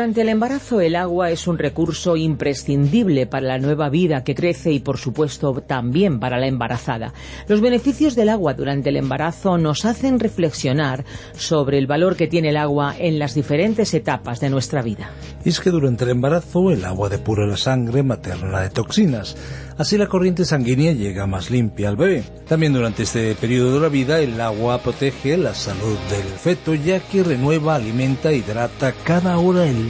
Durante el embarazo el agua es un recurso imprescindible para la nueva vida que crece y por supuesto también para la embarazada. Los beneficios del agua durante el embarazo nos hacen reflexionar sobre el valor que tiene el agua en las diferentes etapas de nuestra vida. Y es que durante el embarazo el agua depura la sangre materna de toxinas. Así la corriente sanguínea llega más limpia al bebé. También durante este periodo de la vida el agua protege la salud del feto ya que renueva, alimenta, hidrata cada hora el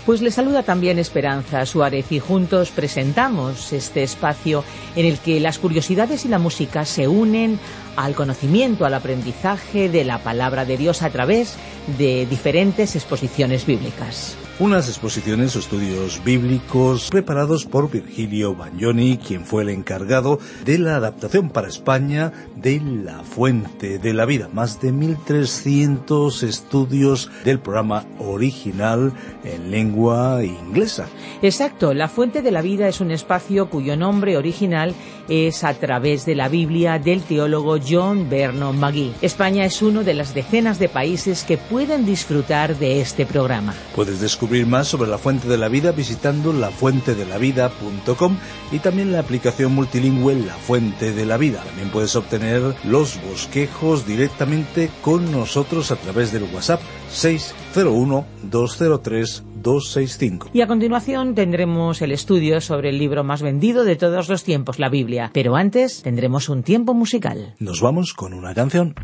Pues le saluda también Esperanza Suárez y juntos presentamos este espacio en el que las curiosidades y la música se unen al conocimiento, al aprendizaje de la palabra de Dios a través de diferentes exposiciones bíblicas. Unas exposiciones o estudios bíblicos preparados por Virgilio Bagnoni, quien fue el encargado de la adaptación para España de La Fuente de la Vida. Más de 1.300 estudios del programa original en lengua inglesa. Exacto, La Fuente de la Vida es un espacio cuyo nombre original es a través de la Biblia del teólogo John Vernon McGee. España es uno de las decenas de países que pueden disfrutar de este programa. Puedes descubrir más sobre la Fuente de la Vida visitando lafuentedelavida.com y también la aplicación multilingüe La Fuente de la Vida. También puedes obtener los bosquejos directamente con nosotros a través del WhatsApp 601 203 265. Y a continuación tendremos el estudio sobre el libro más vendido de todos los tiempos, la Biblia. Pero antes tendremos un tiempo musical. Nos vamos con una canción.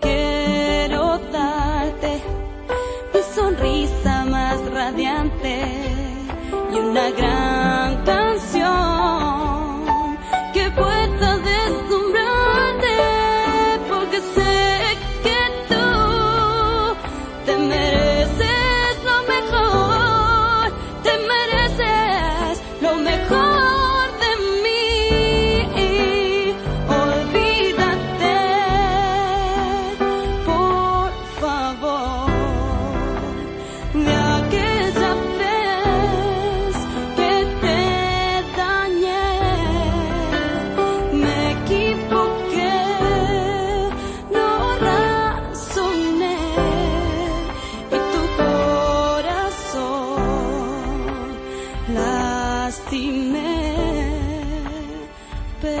Quiero darte mi sonrisa más radiante y una gran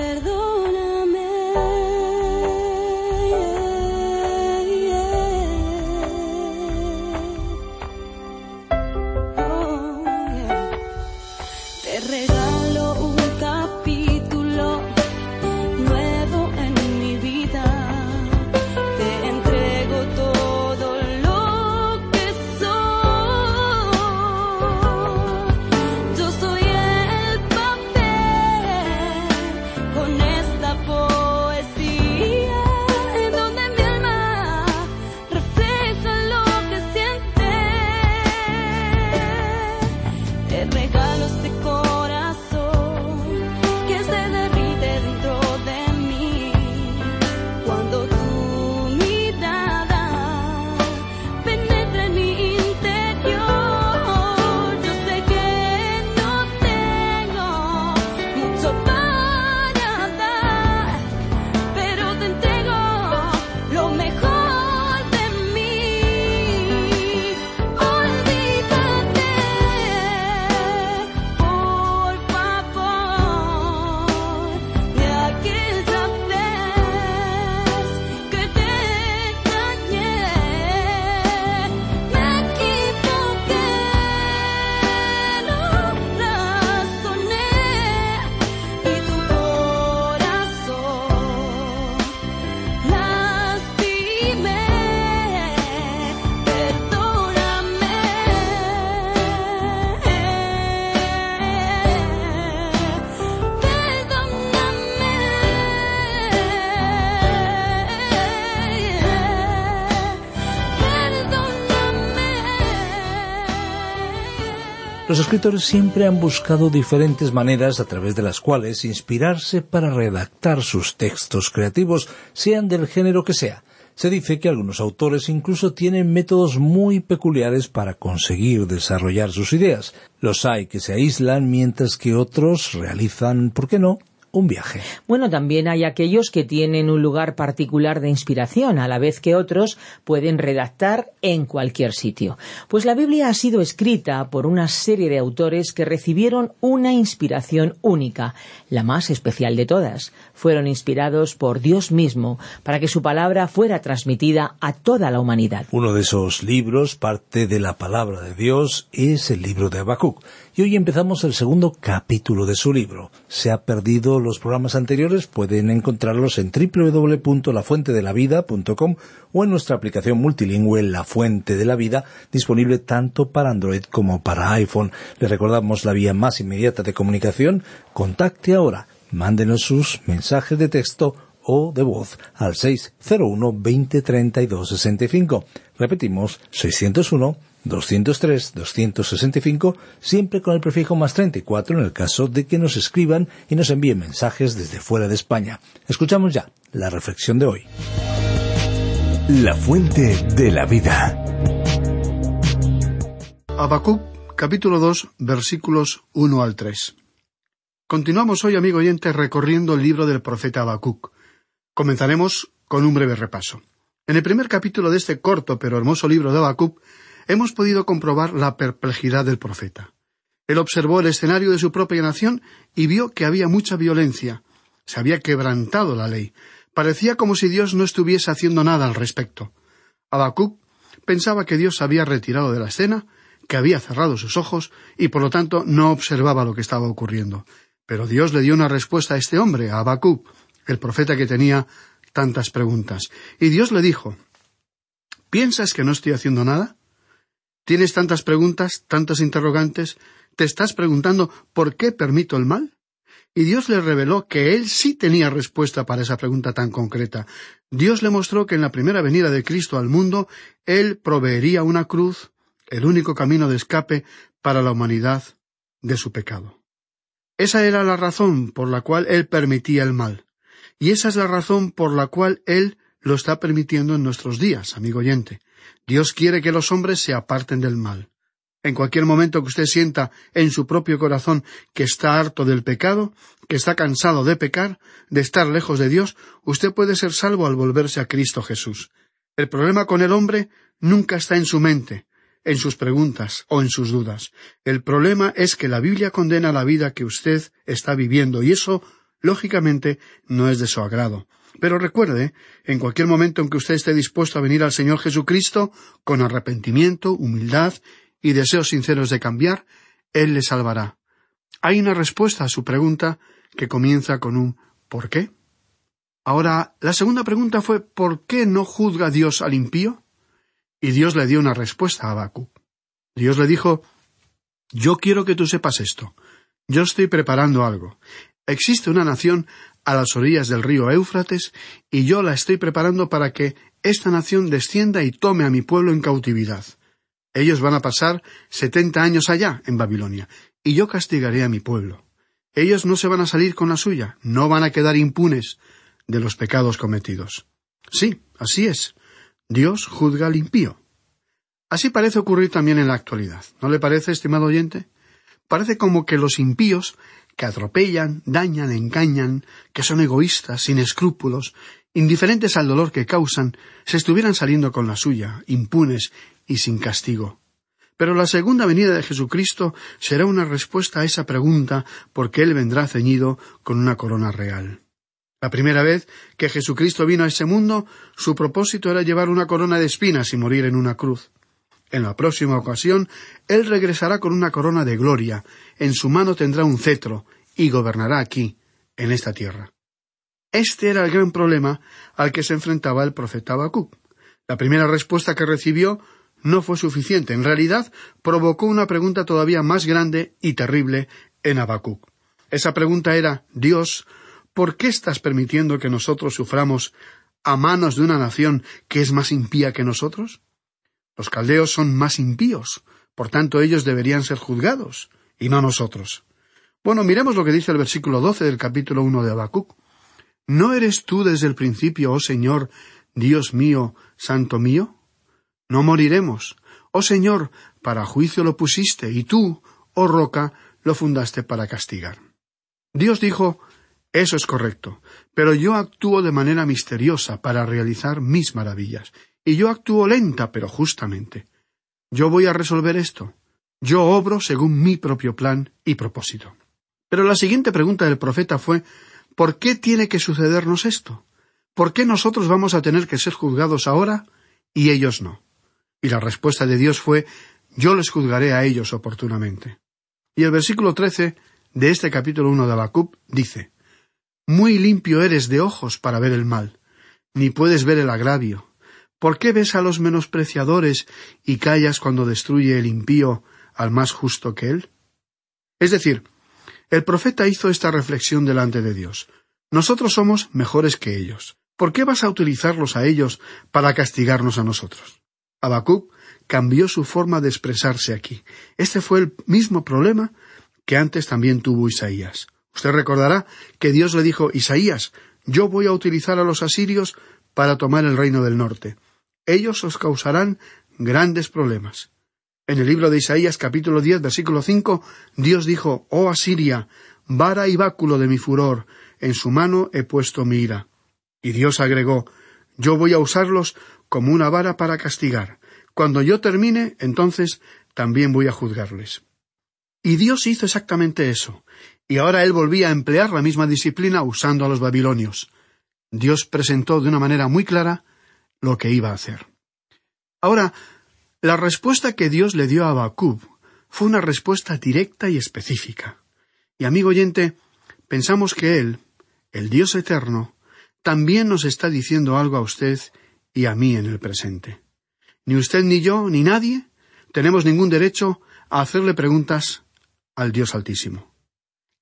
perdón. Los escritores siempre han buscado diferentes maneras a través de las cuales inspirarse para redactar sus textos creativos, sean del género que sea. Se dice que algunos autores incluso tienen métodos muy peculiares para conseguir desarrollar sus ideas. Los hay que se aíslan mientras que otros realizan, ¿por qué no?, un viaje. Bueno, también hay aquellos que tienen un lugar particular de inspiración, a la vez que otros pueden redactar en cualquier sitio. Pues la Biblia ha sido escrita por una serie de autores que recibieron una inspiración única, la más especial de todas. Fueron inspirados por Dios mismo para que su palabra fuera transmitida a toda la humanidad. Uno de esos libros, parte de la palabra de Dios, es el libro de Habacuc. Y hoy empezamos el segundo capítulo de su libro. Se ha perdido los programas anteriores, pueden encontrarlos en www.lafuentedelavida.com o en nuestra aplicación multilingüe La Fuente de la Vida, disponible tanto para Android como para iPhone. Les recordamos la vía más inmediata de comunicación. Contacte ahora. Mándenos sus mensajes de texto o de voz al 601 20 32 65. Repetimos, 601 203-265, siempre con el prefijo más 34 en el caso de que nos escriban y nos envíen mensajes desde fuera de España. Escuchamos ya la reflexión de hoy. La fuente de la vida. Habacuc, capítulo 2, versículos 1 al 3. Continuamos hoy, amigo oyente, recorriendo el libro del profeta Habacuc. Comenzaremos con un breve repaso. En el primer capítulo de este corto pero hermoso libro de Habacuc, hemos podido comprobar la perplejidad del profeta. Él observó el escenario de su propia nación y vio que había mucha violencia. Se había quebrantado la ley. Parecía como si Dios no estuviese haciendo nada al respecto. Habacuc pensaba que Dios se había retirado de la escena, que había cerrado sus ojos y por lo tanto no observaba lo que estaba ocurriendo. Pero Dios le dio una respuesta a este hombre, a Habacuc, el profeta que tenía tantas preguntas. Y Dios le dijo ¿Piensas que no estoy haciendo nada? ¿Tienes tantas preguntas, tantas interrogantes? ¿Te estás preguntando por qué permito el mal? Y Dios le reveló que él sí tenía respuesta para esa pregunta tan concreta. Dios le mostró que en la primera venida de Cristo al mundo, él proveería una cruz, el único camino de escape para la humanidad de su pecado. Esa era la razón por la cual él permitía el mal. Y esa es la razón por la cual él lo está permitiendo en nuestros días, amigo oyente. Dios quiere que los hombres se aparten del mal. En cualquier momento que usted sienta en su propio corazón que está harto del pecado, que está cansado de pecar, de estar lejos de Dios, usted puede ser salvo al volverse a Cristo Jesús. El problema con el hombre nunca está en su mente, en sus preguntas o en sus dudas. El problema es que la Biblia condena la vida que usted está viviendo y eso, lógicamente, no es de su agrado. Pero recuerde, en cualquier momento en que usted esté dispuesto a venir al Señor Jesucristo, con arrepentimiento, humildad y deseos sinceros de cambiar, Él le salvará. Hay una respuesta a su pregunta que comienza con un ¿por qué? Ahora, la segunda pregunta fue ¿por qué no juzga Dios al impío? Y Dios le dio una respuesta a Habacuc. Dios le dijo Yo quiero que tú sepas esto. Yo estoy preparando algo. Existe una nación a las orillas del río Éufrates, y yo la estoy preparando para que esta nación descienda y tome a mi pueblo en cautividad. Ellos van a pasar setenta años allá, en Babilonia, y yo castigaré a mi pueblo. Ellos no se van a salir con la suya, no van a quedar impunes de los pecados cometidos. Sí, así es. Dios juzga al impío. Así parece ocurrir también en la actualidad. ¿No le parece, estimado oyente? Parece como que los impíos que atropellan, dañan, engañan, que son egoístas, sin escrúpulos, indiferentes al dolor que causan, se estuvieran saliendo con la suya, impunes y sin castigo. Pero la segunda venida de Jesucristo será una respuesta a esa pregunta porque Él vendrá ceñido con una corona real. La primera vez que Jesucristo vino a ese mundo, su propósito era llevar una corona de espinas y morir en una cruz. En la próxima ocasión, Él regresará con una corona de gloria, en su mano tendrá un cetro, y gobernará aquí, en esta tierra. Este era el gran problema al que se enfrentaba el profeta Habacuc. La primera respuesta que recibió no fue suficiente. En realidad, provocó una pregunta todavía más grande y terrible en Habacuc. Esa pregunta era Dios, ¿por qué estás permitiendo que nosotros suframos a manos de una nación que es más impía que nosotros? Los caldeos son más impíos. Por tanto, ellos deberían ser juzgados, y no nosotros. Bueno, miremos lo que dice el versículo doce del capítulo uno de Habacuc. ¿No eres tú desde el principio, oh Señor, Dios mío, Santo mío? No moriremos. Oh Señor, para juicio lo pusiste, y tú, oh roca, lo fundaste para castigar. Dios dijo, eso es correcto, pero yo actúo de manera misteriosa para realizar mis maravillas, y yo actúo lenta, pero justamente. Yo voy a resolver esto. Yo obro según mi propio plan y propósito. Pero la siguiente pregunta del profeta fue ¿Por qué tiene que sucedernos esto? ¿Por qué nosotros vamos a tener que ser juzgados ahora y ellos no? Y la respuesta de Dios fue Yo les juzgaré a ellos oportunamente. Y el versículo trece de este capítulo uno de Habacuc dice Muy limpio eres de ojos para ver el mal, ni puedes ver el agravio. ¿Por qué ves a los menospreciadores y callas cuando destruye el impío al más justo que él? Es decir, el profeta hizo esta reflexión delante de Dios. Nosotros somos mejores que ellos. ¿Por qué vas a utilizarlos a ellos para castigarnos a nosotros? Habacuc cambió su forma de expresarse aquí. Este fue el mismo problema que antes también tuvo Isaías. Usted recordará que Dios le dijo Isaías, yo voy a utilizar a los asirios para tomar el reino del norte. Ellos os causarán grandes problemas. En el libro de Isaías capítulo diez versículo cinco Dios dijo Oh Asiria, vara y báculo de mi furor, en su mano he puesto mi ira. Y Dios agregó Yo voy a usarlos como una vara para castigar. Cuando yo termine, entonces también voy a juzgarles. Y Dios hizo exactamente eso, y ahora él volvía a emplear la misma disciplina usando a los babilonios. Dios presentó de una manera muy clara lo que iba a hacer. Ahora, la respuesta que Dios le dio a Habacuc fue una respuesta directa y específica. Y amigo oyente, pensamos que Él, el Dios eterno, también nos está diciendo algo a usted y a mí en el presente. Ni usted ni yo, ni nadie, tenemos ningún derecho a hacerle preguntas al Dios Altísimo.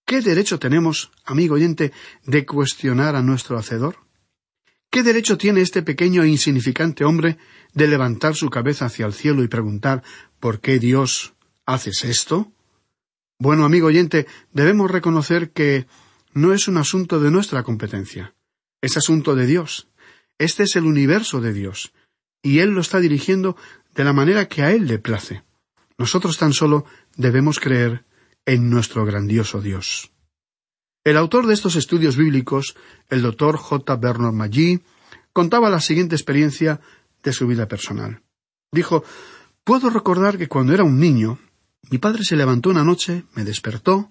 ¿Qué derecho tenemos, amigo oyente, de cuestionar a nuestro Hacedor? ¿Qué derecho tiene este pequeño e insignificante hombre de levantar su cabeza hacia el cielo y preguntar ¿Por qué Dios haces esto? Bueno, amigo oyente, debemos reconocer que no es un asunto de nuestra competencia, es asunto de Dios. Este es el universo de Dios, y Él lo está dirigiendo de la manera que a Él le place. Nosotros tan solo debemos creer en nuestro grandioso Dios. El autor de estos estudios bíblicos, el doctor J. Bernard Magee, contaba la siguiente experiencia de su vida personal. Dijo Puedo recordar que cuando era un niño, mi padre se levantó una noche, me despertó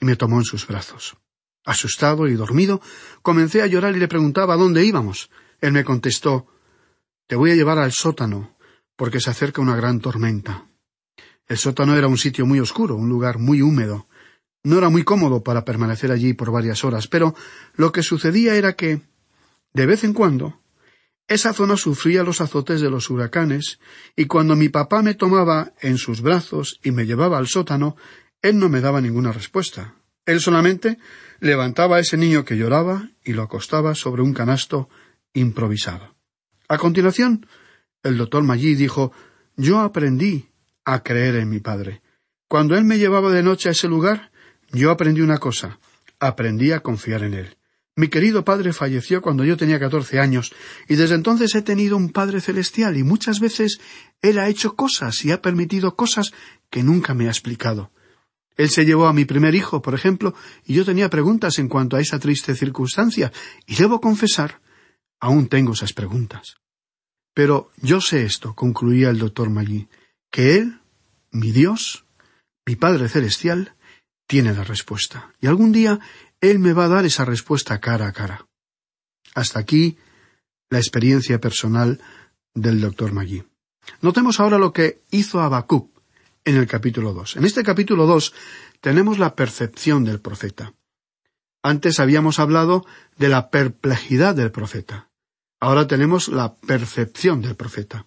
y me tomó en sus brazos. Asustado y dormido, comencé a llorar y le preguntaba dónde íbamos. Él me contestó Te voy a llevar al sótano, porque se acerca una gran tormenta. El sótano era un sitio muy oscuro, un lugar muy húmedo. No era muy cómodo para permanecer allí por varias horas, pero lo que sucedía era que, de vez en cuando, esa zona sufría los azotes de los huracanes, y cuando mi papá me tomaba en sus brazos y me llevaba al sótano, él no me daba ninguna respuesta. Él solamente levantaba a ese niño que lloraba y lo acostaba sobre un canasto improvisado. A continuación, el doctor Maggi dijo Yo aprendí a creer en mi padre. Cuando él me llevaba de noche a ese lugar, yo aprendí una cosa, aprendí a confiar en Él. Mi querido padre falleció cuando yo tenía catorce años, y desde entonces he tenido un Padre celestial, y muchas veces Él ha hecho cosas y ha permitido cosas que nunca me ha explicado. Él se llevó a mi primer hijo, por ejemplo, y yo tenía preguntas en cuanto a esa triste circunstancia, y debo confesar, aún tengo esas preguntas. Pero yo sé esto, concluía el doctor Maggi, que Él, mi Dios, mi Padre celestial, tiene la respuesta. Y algún día Él me va a dar esa respuesta cara a cara. Hasta aquí la experiencia personal del doctor Magui. Notemos ahora lo que hizo Habacuc en el capítulo dos. En este capítulo dos tenemos la percepción del profeta. Antes habíamos hablado de la perplejidad del profeta. Ahora tenemos la percepción del profeta.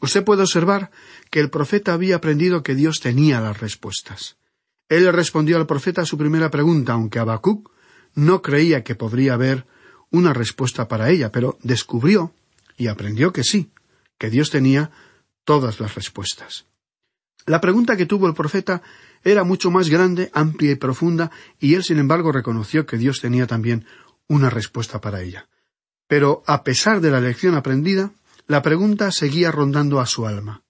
Usted puede observar que el profeta había aprendido que Dios tenía las respuestas. Él respondió al profeta su primera pregunta, aunque Habacuc no creía que podría haber una respuesta para ella, pero descubrió y aprendió que sí, que Dios tenía todas las respuestas. La pregunta que tuvo el profeta era mucho más grande, amplia y profunda, y él, sin embargo, reconoció que Dios tenía también una respuesta para ella. Pero, a pesar de la lección aprendida, la pregunta seguía rondando a su alma.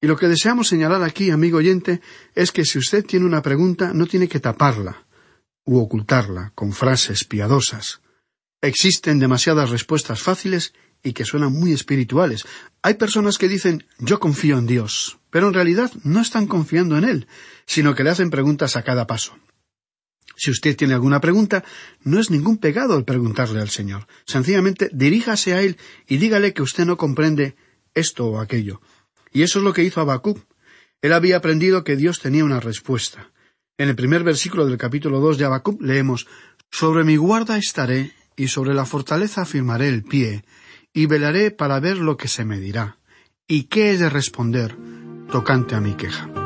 Y lo que deseamos señalar aquí, amigo oyente, es que si usted tiene una pregunta, no tiene que taparla u ocultarla con frases piadosas. Existen demasiadas respuestas fáciles y que suenan muy espirituales. Hay personas que dicen yo confío en Dios, pero en realidad no están confiando en Él, sino que le hacen preguntas a cada paso. Si usted tiene alguna pregunta, no es ningún pecado el preguntarle al Señor. Sencillamente diríjase a Él y dígale que usted no comprende esto o aquello. Y eso es lo que hizo Habacuc. Él había aprendido que Dios tenía una respuesta. En el primer versículo del capítulo dos de Habacuc leemos Sobre mi guarda estaré, y sobre la fortaleza afirmaré el pie, y velaré para ver lo que se me dirá, y qué he de responder tocante a mi queja.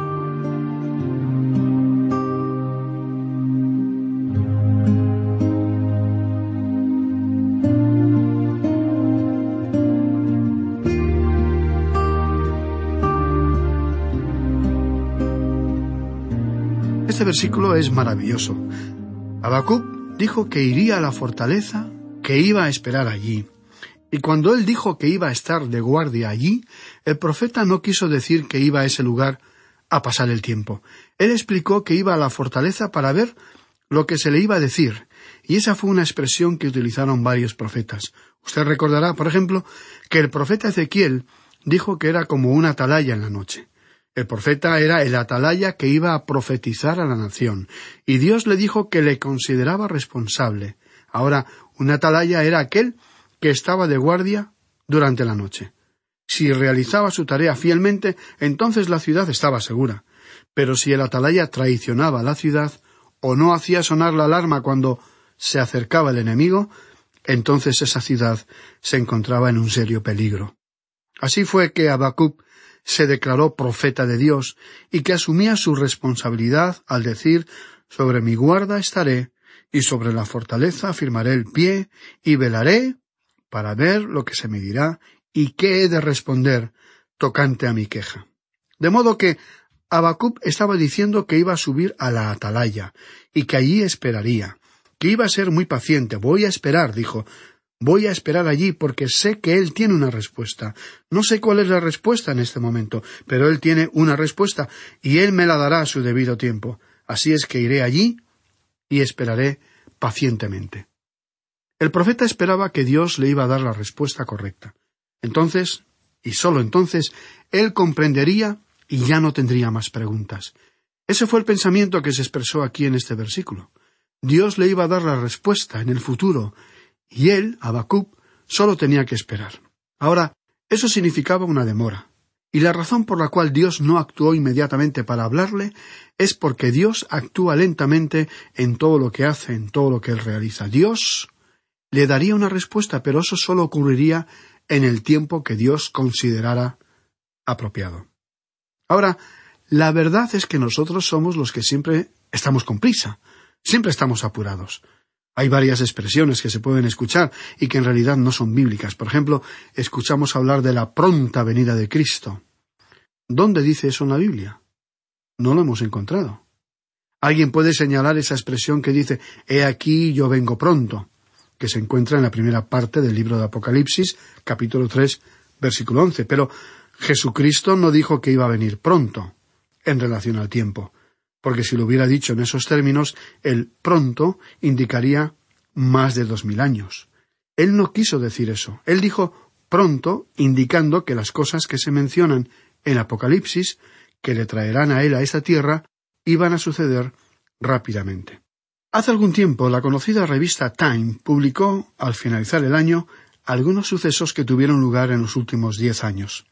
Este versículo es maravilloso. Habacuc dijo que iría a la fortaleza, que iba a esperar allí. Y cuando él dijo que iba a estar de guardia allí, el profeta no quiso decir que iba a ese lugar a pasar el tiempo. Él explicó que iba a la fortaleza para ver lo que se le iba a decir, y esa fue una expresión que utilizaron varios profetas. Usted recordará, por ejemplo, que el profeta Ezequiel dijo que era como una atalaya en la noche. El profeta era el atalaya que iba a profetizar a la nación, y Dios le dijo que le consideraba responsable. Ahora, un atalaya era aquel que estaba de guardia durante la noche. Si realizaba su tarea fielmente, entonces la ciudad estaba segura. Pero si el atalaya traicionaba la ciudad, o no hacía sonar la alarma cuando se acercaba el enemigo, entonces esa ciudad se encontraba en un serio peligro. Así fue que Habacuc se declaró profeta de Dios y que asumía su responsabilidad al decir sobre mi guarda estaré y sobre la fortaleza afirmaré el pie y velaré para ver lo que se me dirá y qué he de responder tocante a mi queja. De modo que Habacuc estaba diciendo que iba a subir a la atalaya y que allí esperaría, que iba a ser muy paciente. Voy a esperar, dijo, Voy a esperar allí porque sé que Él tiene una respuesta. No sé cuál es la respuesta en este momento, pero Él tiene una respuesta y Él me la dará a su debido tiempo. Así es que iré allí y esperaré pacientemente. El profeta esperaba que Dios le iba a dar la respuesta correcta. Entonces, y sólo entonces, él comprendería y ya no tendría más preguntas. Ese fue el pensamiento que se expresó aquí en este versículo. Dios le iba a dar la respuesta en el futuro, y él, Habacuc, solo tenía que esperar. Ahora, eso significaba una demora. Y la razón por la cual Dios no actuó inmediatamente para hablarle es porque Dios actúa lentamente en todo lo que hace, en todo lo que él realiza. Dios le daría una respuesta, pero eso solo ocurriría en el tiempo que Dios considerara apropiado. Ahora, la verdad es que nosotros somos los que siempre estamos con prisa, siempre estamos apurados. Hay varias expresiones que se pueden escuchar y que en realidad no son bíblicas. Por ejemplo, escuchamos hablar de la pronta venida de Cristo. ¿Dónde dice eso en la Biblia? No lo hemos encontrado. Alguien puede señalar esa expresión que dice He aquí yo vengo pronto, que se encuentra en la primera parte del libro de Apocalipsis, capítulo tres, versículo once. Pero Jesucristo no dijo que iba a venir pronto, en relación al tiempo porque si lo hubiera dicho en esos términos, el pronto indicaría más de dos mil años. Él no quiso decir eso. Él dijo pronto, indicando que las cosas que se mencionan en Apocalipsis, que le traerán a él a esta tierra, iban a suceder rápidamente. Hace algún tiempo la conocida revista Time publicó, al finalizar el año, algunos sucesos que tuvieron lugar en los últimos diez años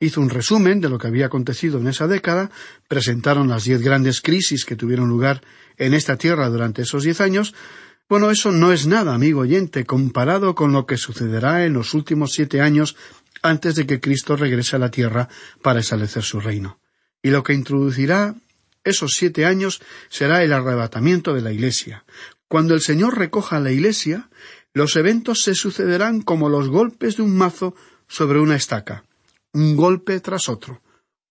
hizo un resumen de lo que había acontecido en esa década, presentaron las diez grandes crisis que tuvieron lugar en esta tierra durante esos diez años. Bueno, eso no es nada, amigo oyente, comparado con lo que sucederá en los últimos siete años antes de que Cristo regrese a la tierra para establecer su reino. Y lo que introducirá esos siete años será el arrebatamiento de la Iglesia. Cuando el Señor recoja la Iglesia, los eventos se sucederán como los golpes de un mazo sobre una estaca un golpe tras otro,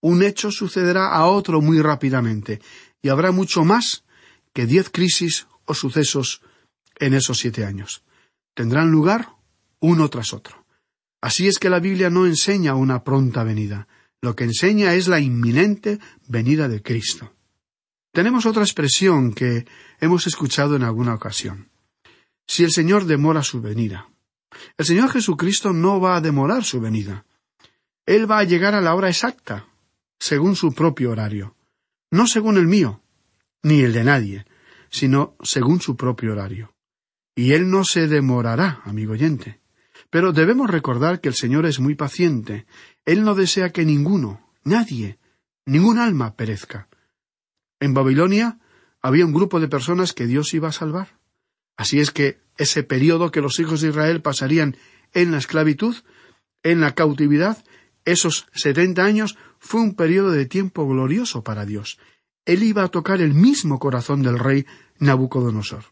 un hecho sucederá a otro muy rápidamente, y habrá mucho más que diez crisis o sucesos en esos siete años. Tendrán lugar uno tras otro. Así es que la Biblia no enseña una pronta venida, lo que enseña es la inminente venida de Cristo. Tenemos otra expresión que hemos escuchado en alguna ocasión. Si el Señor demora su venida. El Señor Jesucristo no va a demorar su venida. Él va a llegar a la hora exacta, según su propio horario. No según el mío, ni el de nadie, sino según su propio horario. Y Él no se demorará, amigo oyente. Pero debemos recordar que el Señor es muy paciente. Él no desea que ninguno, nadie, ningún alma perezca. En Babilonia había un grupo de personas que Dios iba a salvar. Así es que ese periodo que los hijos de Israel pasarían en la esclavitud, en la cautividad, esos setenta años, fue un periodo de tiempo glorioso para Dios. Él iba a tocar el mismo corazón del rey Nabucodonosor.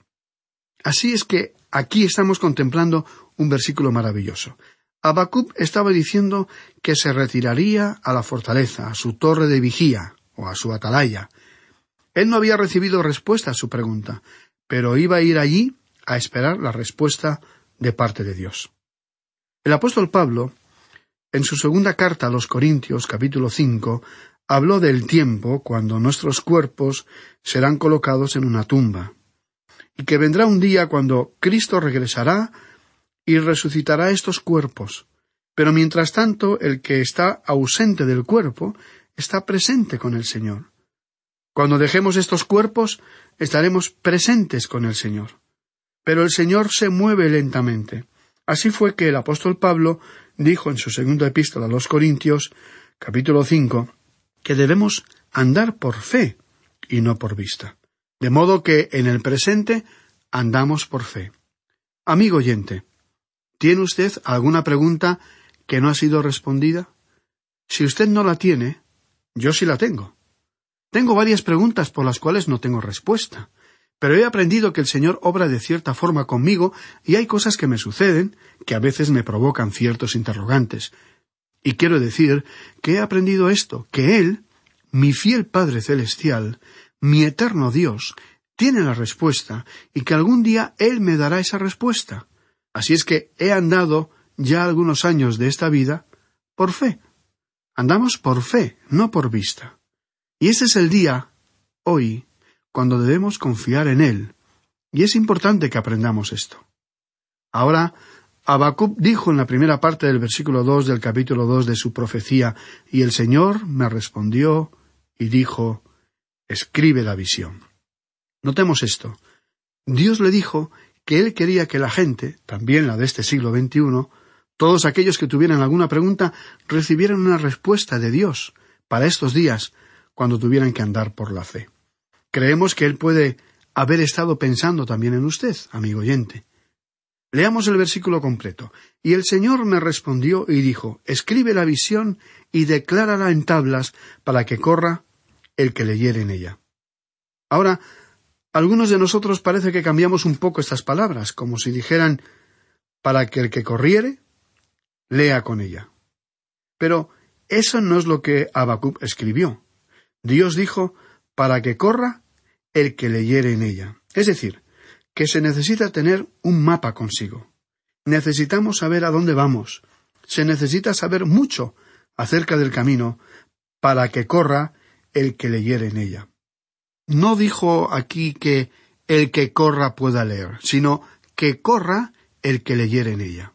Así es que aquí estamos contemplando un versículo maravilloso. Abacub estaba diciendo que se retiraría a la fortaleza, a su torre de vigía, o a su atalaya, él no había recibido respuesta a su pregunta, pero iba a ir allí a esperar la respuesta de parte de Dios. El apóstol Pablo, en su segunda carta a los Corintios, capítulo cinco, habló del tiempo cuando nuestros cuerpos serán colocados en una tumba, y que vendrá un día cuando Cristo regresará y resucitará estos cuerpos. Pero mientras tanto, el que está ausente del cuerpo está presente con el Señor. Cuando dejemos estos cuerpos, estaremos presentes con el Señor. Pero el Señor se mueve lentamente. Así fue que el apóstol Pablo dijo en su segunda epístola a los Corintios, capítulo cinco, que debemos andar por fe y no por vista. De modo que en el presente andamos por fe. Amigo oyente, ¿tiene usted alguna pregunta que no ha sido respondida? Si usted no la tiene, yo sí la tengo. Tengo varias preguntas por las cuales no tengo respuesta, pero he aprendido que el Señor obra de cierta forma conmigo y hay cosas que me suceden que a veces me provocan ciertos interrogantes. Y quiero decir que he aprendido esto, que Él, mi fiel Padre Celestial, mi eterno Dios, tiene la respuesta y que algún día Él me dará esa respuesta. Así es que he andado ya algunos años de esta vida por fe. Andamos por fe, no por vista. Y ese es el día, hoy, cuando debemos confiar en Él. Y es importante que aprendamos esto. Ahora, Habacuc dijo en la primera parte del versículo dos del capítulo dos de su profecía, y el Señor me respondió y dijo, escribe la visión. Notemos esto. Dios le dijo que Él quería que la gente, también la de este siglo XXI, todos aquellos que tuvieran alguna pregunta, recibieran una respuesta de Dios para estos días, cuando tuvieran que andar por la fe. Creemos que Él puede haber estado pensando también en usted, amigo oyente. Leamos el versículo completo. Y el Señor me respondió y dijo, Escribe la visión y declárala en tablas para que corra el que leyere en ella. Ahora, algunos de nosotros parece que cambiamos un poco estas palabras, como si dijeran para que el que corriere lea con ella. Pero eso no es lo que Habacuc escribió. Dios dijo para que corra el que leyere en ella. Es decir, que se necesita tener un mapa consigo. Necesitamos saber a dónde vamos. Se necesita saber mucho acerca del camino para que corra el que leyere en ella. No dijo aquí que el que corra pueda leer, sino que corra el que leyere en ella.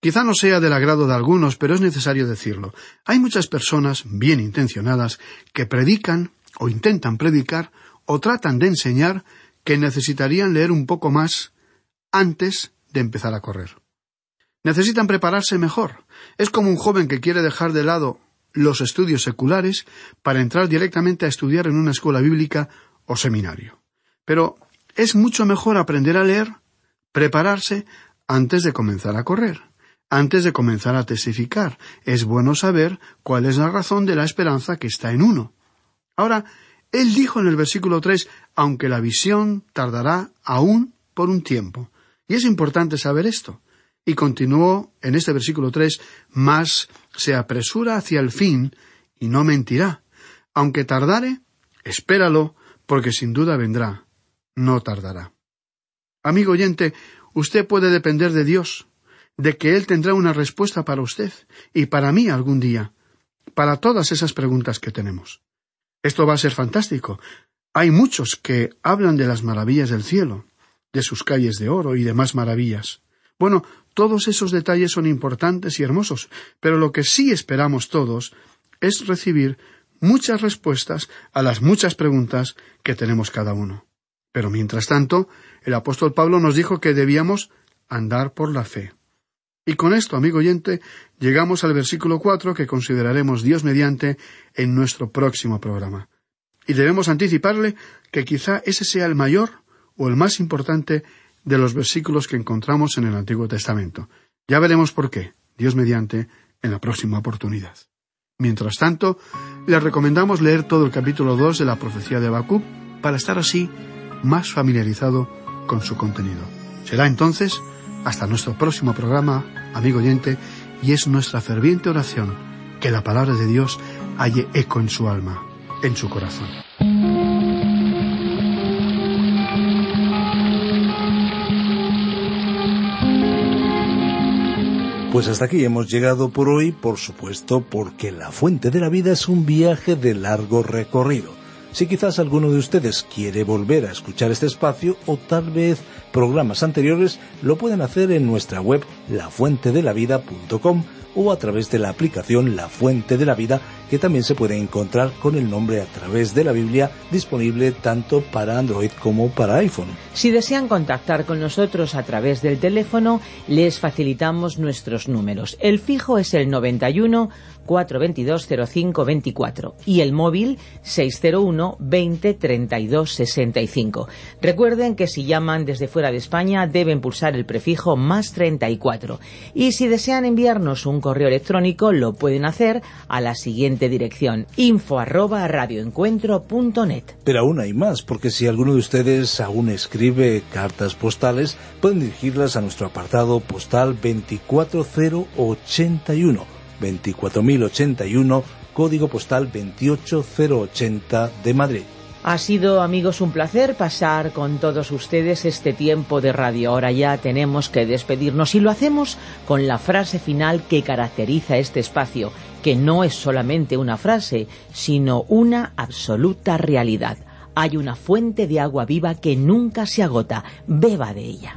Quizá no sea del agrado de algunos, pero es necesario decirlo. Hay muchas personas bien intencionadas que predican o intentan predicar o tratan de enseñar que necesitarían leer un poco más antes de empezar a correr. Necesitan prepararse mejor. Es como un joven que quiere dejar de lado los estudios seculares para entrar directamente a estudiar en una escuela bíblica o seminario. Pero es mucho mejor aprender a leer, prepararse antes de comenzar a correr. Antes de comenzar a testificar, es bueno saber cuál es la razón de la esperanza que está en uno. Ahora, él dijo en el versículo tres, aunque la visión tardará aún por un tiempo. Y es importante saber esto. Y continuó en este versículo tres, más se apresura hacia el fin y no mentirá. Aunque tardare, espéralo, porque sin duda vendrá. No tardará. Amigo oyente, usted puede depender de Dios, de que Él tendrá una respuesta para usted y para mí algún día, para todas esas preguntas que tenemos. Esto va a ser fantástico. Hay muchos que hablan de las maravillas del cielo, de sus calles de oro y demás maravillas. Bueno, todos esos detalles son importantes y hermosos, pero lo que sí esperamos todos es recibir muchas respuestas a las muchas preguntas que tenemos cada uno. Pero mientras tanto, el apóstol Pablo nos dijo que debíamos andar por la fe. Y con esto, amigo oyente, llegamos al versículo cuatro que consideraremos Dios mediante en nuestro próximo programa. Y debemos anticiparle que quizá ese sea el mayor o el más importante de los versículos que encontramos en el Antiguo Testamento. Ya veremos por qué, Dios mediante, en la próxima oportunidad. Mientras tanto, le recomendamos leer todo el capítulo 2 de la profecía de Habacuc para estar así más familiarizado con su contenido. Será entonces hasta nuestro próximo programa, amigo oyente, y es nuestra ferviente oración que la palabra de Dios halle eco en su alma, en su corazón. Pues hasta aquí hemos llegado por hoy, por supuesto, porque la fuente de la vida es un viaje de largo recorrido. Si quizás alguno de ustedes quiere volver a escuchar este espacio o tal vez programas anteriores, lo pueden hacer en nuestra web lafuentedelavida.com o a través de la aplicación La Fuente de la Vida que también se puede encontrar con el nombre a través de la Biblia disponible tanto para Android como para iPhone. Si desean contactar con nosotros a través del teléfono, les facilitamos nuestros números. El fijo es el 91 422 0524 y el móvil 601 20 32 65. Recuerden que si llaman desde fuera de España deben pulsar el prefijo más 34 y si desean enviarnos un correo electrónico lo pueden hacer a la siguiente dirección info arroba radioencuentro.net. Pero aún hay más, porque si alguno de ustedes aún escribe cartas postales, pueden dirigirlas a nuestro apartado postal 24081, 24081, código postal 28080 de Madrid. Ha sido, amigos, un placer pasar con todos ustedes este tiempo de radio. Ahora ya tenemos que despedirnos y lo hacemos con la frase final que caracteriza este espacio, que no es solamente una frase, sino una absoluta realidad. Hay una fuente de agua viva que nunca se agota. Beba de ella.